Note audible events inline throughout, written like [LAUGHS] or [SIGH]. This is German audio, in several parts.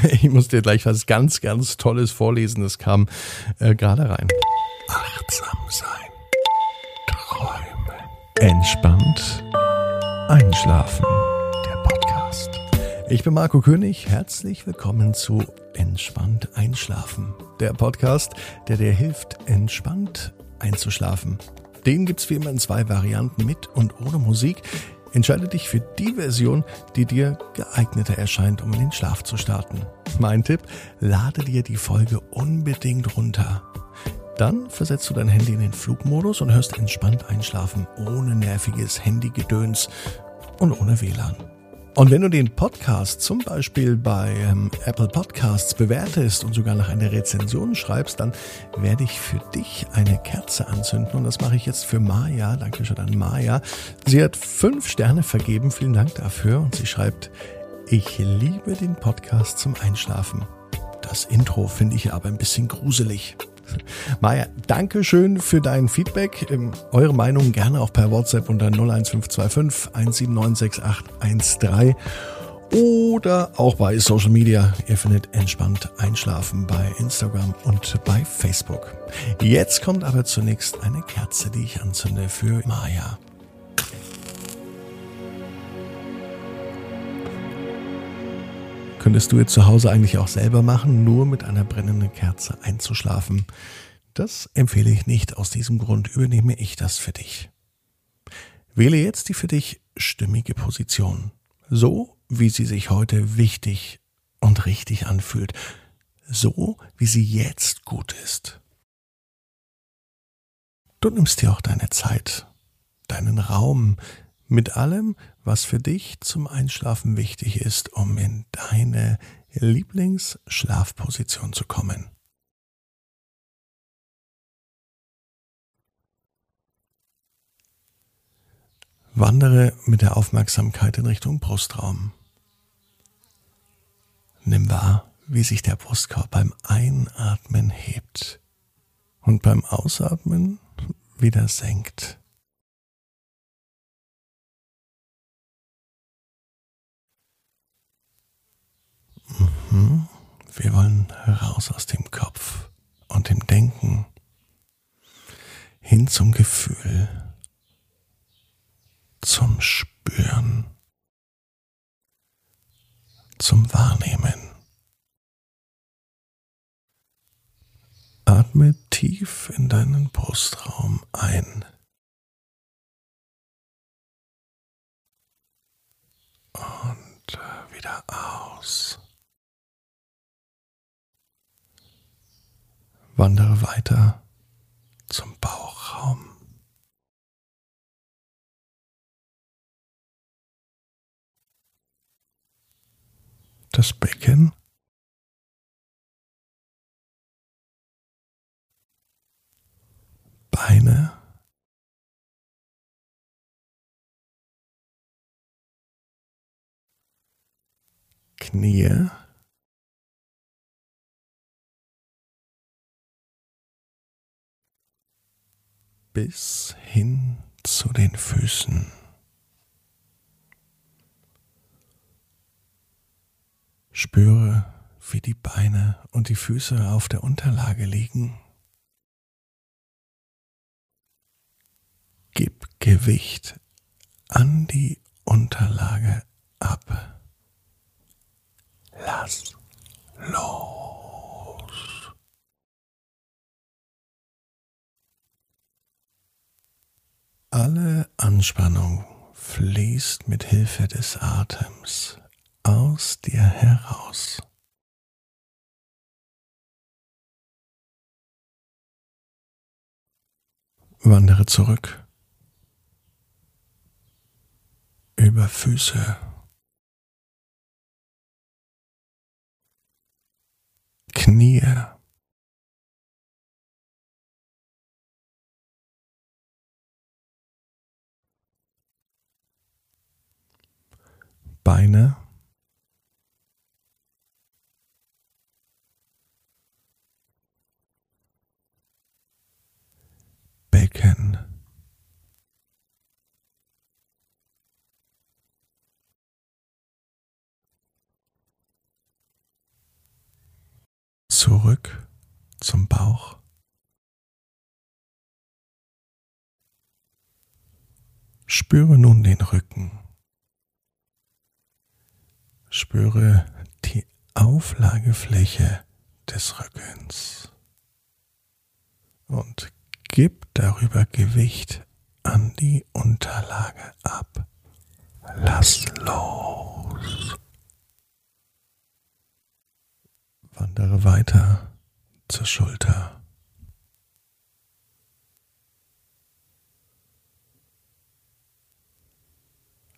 [LAUGHS] Ich muss dir gleich was ganz, ganz Tolles vorlesen. Das kam äh, gerade rein. Achtsam sein. Träumen. Entspannt. Einschlafen. Der Podcast. Ich bin Marco König. Herzlich willkommen zu Entspannt Einschlafen. Der Podcast, der dir hilft, entspannt einzuschlafen. Den gibt's wie immer in zwei Varianten mit und ohne Musik. Entscheide dich für die Version, die dir geeigneter erscheint, um in den Schlaf zu starten. Mein Tipp, lade dir die Folge unbedingt runter. Dann versetzt du dein Handy in den Flugmodus und hörst entspannt einschlafen, ohne nerviges Handygedöns und ohne WLAN. Und wenn du den Podcast zum Beispiel bei ähm, Apple Podcasts bewertest und sogar noch eine Rezension schreibst, dann werde ich für dich eine Kerze anzünden. Und das mache ich jetzt für Maya. Danke schon an Maya. Sie hat fünf Sterne vergeben. Vielen Dank dafür. Und sie schreibt, ich liebe den Podcast zum Einschlafen. Das Intro finde ich aber ein bisschen gruselig. Maja, danke schön für dein Feedback. Ähm, eure Meinung gerne auch per WhatsApp unter 01525 1796813 oder auch bei Social Media. Ihr findet entspannt einschlafen bei Instagram und bei Facebook. Jetzt kommt aber zunächst eine Kerze, die ich anzünde für Maya. Könntest du jetzt zu Hause eigentlich auch selber machen, nur mit einer brennenden Kerze einzuschlafen. Das empfehle ich nicht. Aus diesem Grund übernehme ich das für dich. Wähle jetzt die für dich stimmige Position. So, wie sie sich heute wichtig und richtig anfühlt. So, wie sie jetzt gut ist. Du nimmst dir auch deine Zeit, deinen Raum, mit allem, was für dich zum Einschlafen wichtig ist, um in deine Lieblingsschlafposition zu kommen. Wandere mit der Aufmerksamkeit in Richtung Brustraum. Nimm wahr, wie sich der Brustkorb beim Einatmen hebt und beim Ausatmen wieder senkt. Mhm. Wir wollen raus aus dem Kopf und dem Denken hin zum Gefühl, zum Spüren, zum Wahrnehmen. Atme tief in deinen Brustraum ein. Und wieder aus. Wandere weiter zum Bauchraum. Das Becken. Beine. Knie. Bis hin zu den Füßen. Spüre, wie die Beine und die Füße auf der Unterlage liegen. Gib Gewicht an die Unterlage ab. Lass los. Alle Anspannung fließt mit Hilfe des Atems aus dir heraus. Wandere zurück. Über Füße, Knie, Beine, Becken, zurück zum Bauch. Spüre nun den Rücken. Spüre die Auflagefläche des Rückens und gib darüber Gewicht an die Unterlage ab. Lass los. Wandere weiter zur Schulter.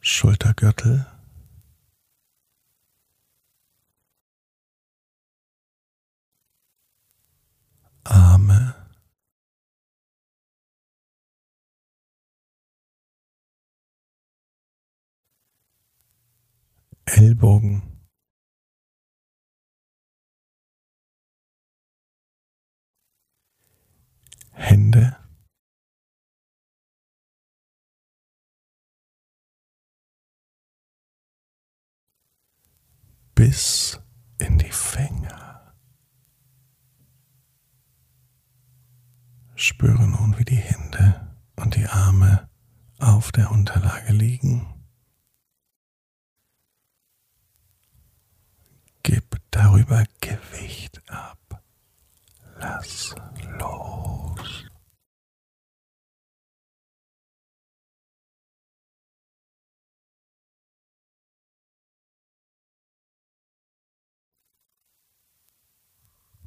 Schultergürtel. Arme. Ellbogen. Hände. Bis in die Finger. Spüre nun, wie die Hände und die Arme auf der Unterlage liegen. Darüber Gewicht ab. Lass los.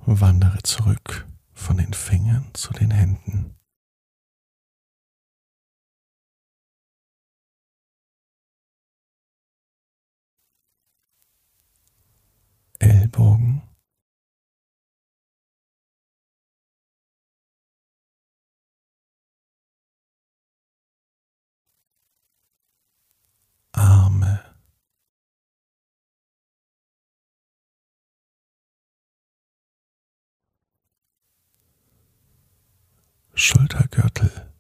Wandere zurück von den Fingern zu den Händen. Ellbogen. Arme. Schultergürtel.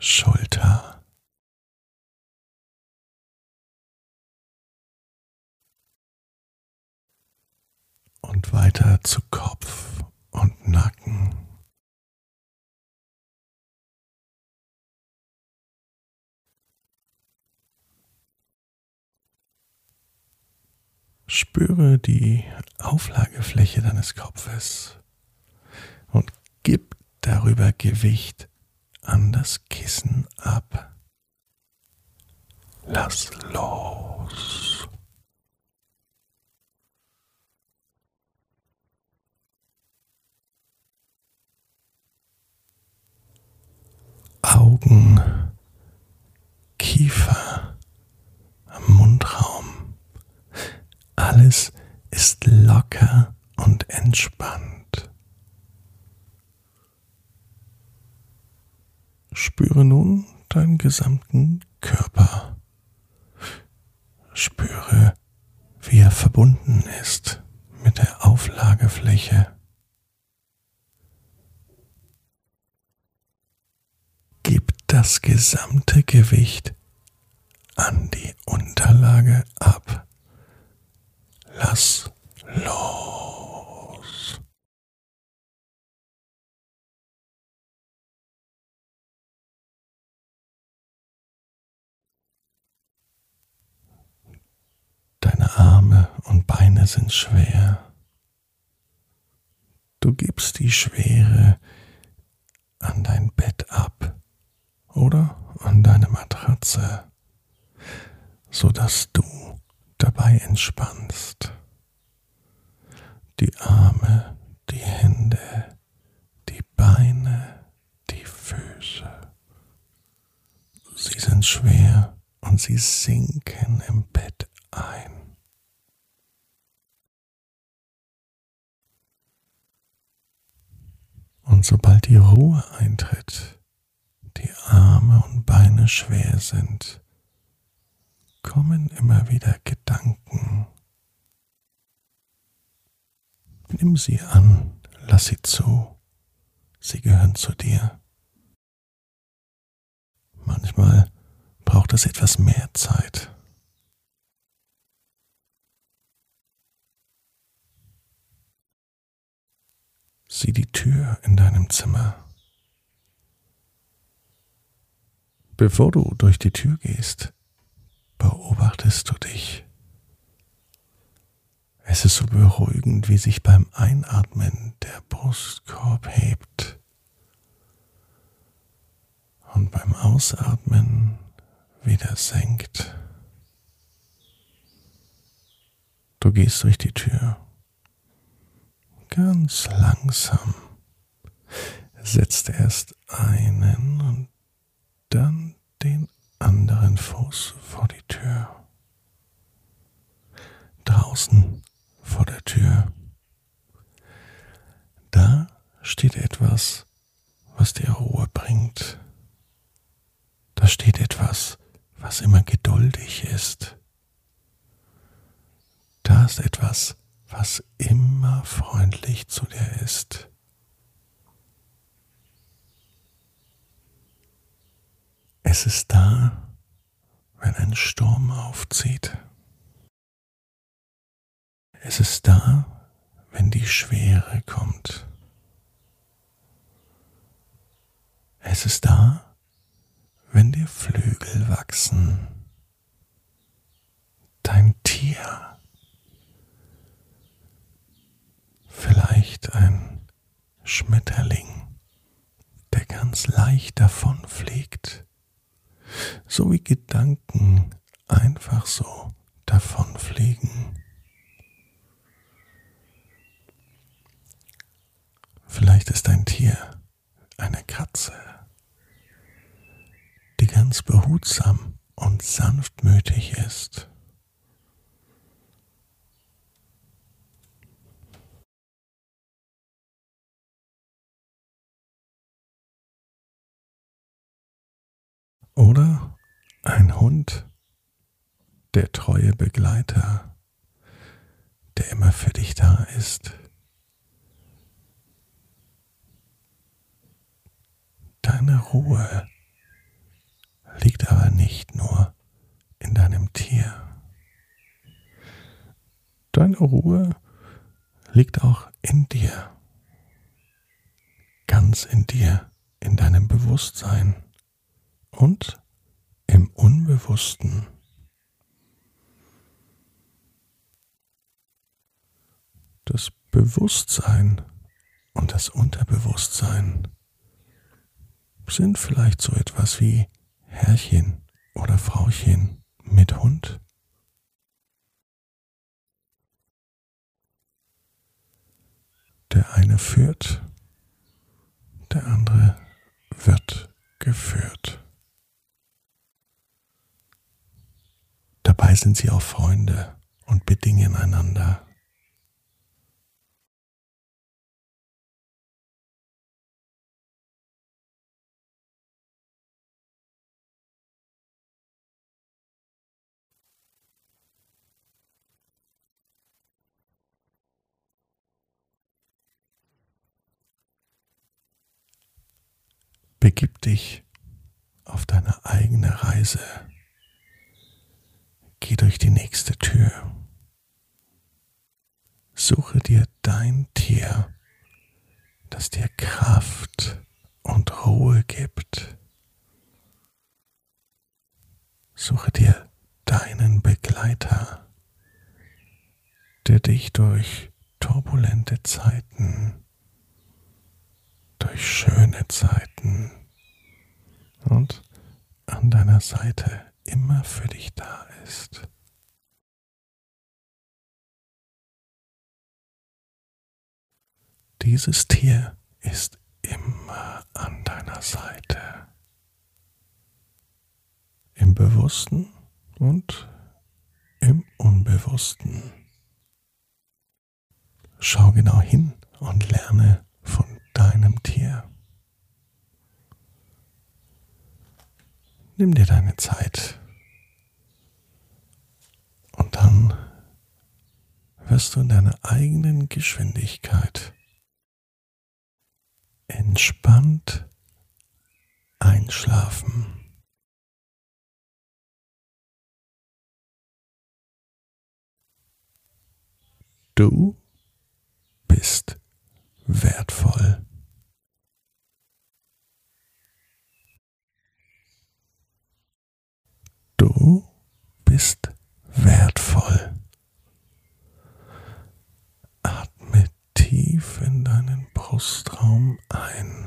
Schulter. Und weiter zu Kopf und Nacken. Spüre die Auflagefläche deines Kopfes und gib darüber Gewicht an das Kissen ab. Lass los. Augen, Kiefer, Alles ist locker und entspannt. Spüre nun deinen gesamten Körper. Spüre, wie er verbunden ist mit der Auflagefläche. Gib das gesamte Gewicht an die Unterlage ab. Lass los. Deine Arme und Beine sind schwer. Du gibst die Schwere an dein Bett ab oder an deine Matratze, so dass du dabei entspannst. Die Arme, die Hände, die Beine, die Füße. Sie sind schwer und sie sinken im Bett ein. Und sobald die Ruhe eintritt, die Arme und Beine schwer sind, kommen immer wieder Gedanken. Nimm sie an, lass sie zu, sie gehören zu dir. braucht es etwas mehr Zeit. Sieh die Tür in deinem Zimmer. Bevor du durch die Tür gehst, beobachtest du dich. Es ist so beruhigend, wie sich beim Einatmen der Brustkorb hebt und beim Ausatmen wieder senkt. Du gehst durch die Tür ganz langsam, setzt erst einen und dann den anderen Fuß vor die Tür. Draußen vor der Tür. Da steht etwas, was dir Ruhe bringt. Da steht etwas, was immer geduldig ist. Da ist etwas, was immer freundlich zu dir ist. Es ist da, wenn ein Sturm aufzieht. Es ist da, wenn die Schwere kommt. Es ist da, wenn dir Flügel wachsen. Dein Tier. Vielleicht ein Schmetterling, der ganz leicht davonfliegt so wie Gedanken einfach so davonfliegen. Vielleicht ist ein Tier eine Katze, die ganz behutsam und sanftmütig ist. Oder ein Hund, der treue Begleiter, der immer für dich da ist. Deine Ruhe liegt aber nicht nur in deinem Tier. Deine Ruhe liegt auch in dir, ganz in dir, in deinem Bewusstsein und im Unbewussten. Das Bewusstsein und das Unterbewusstsein sind vielleicht so etwas wie Herrchen oder Frauchen mit Hund. Der eine führt, der andere wird geführt. Dabei sind sie auch Freunde und bedingen einander. Begib dich auf deine eigene Reise. Geh durch die nächste Tür. Suche dir dein Tier, das dir Kraft und Ruhe gibt. Suche dir deinen Begleiter, der dich durch turbulente Zeiten, durch schöne Zeiten und an deiner Seite immer für dich da ist. Dieses Tier ist immer an deiner Seite. Im Bewussten und im Unbewussten. Schau genau hin und lerne Nimm dir deine Zeit. Und dann wirst du in deiner eigenen Geschwindigkeit entspannt einschlafen. Du bist Brustraum ein.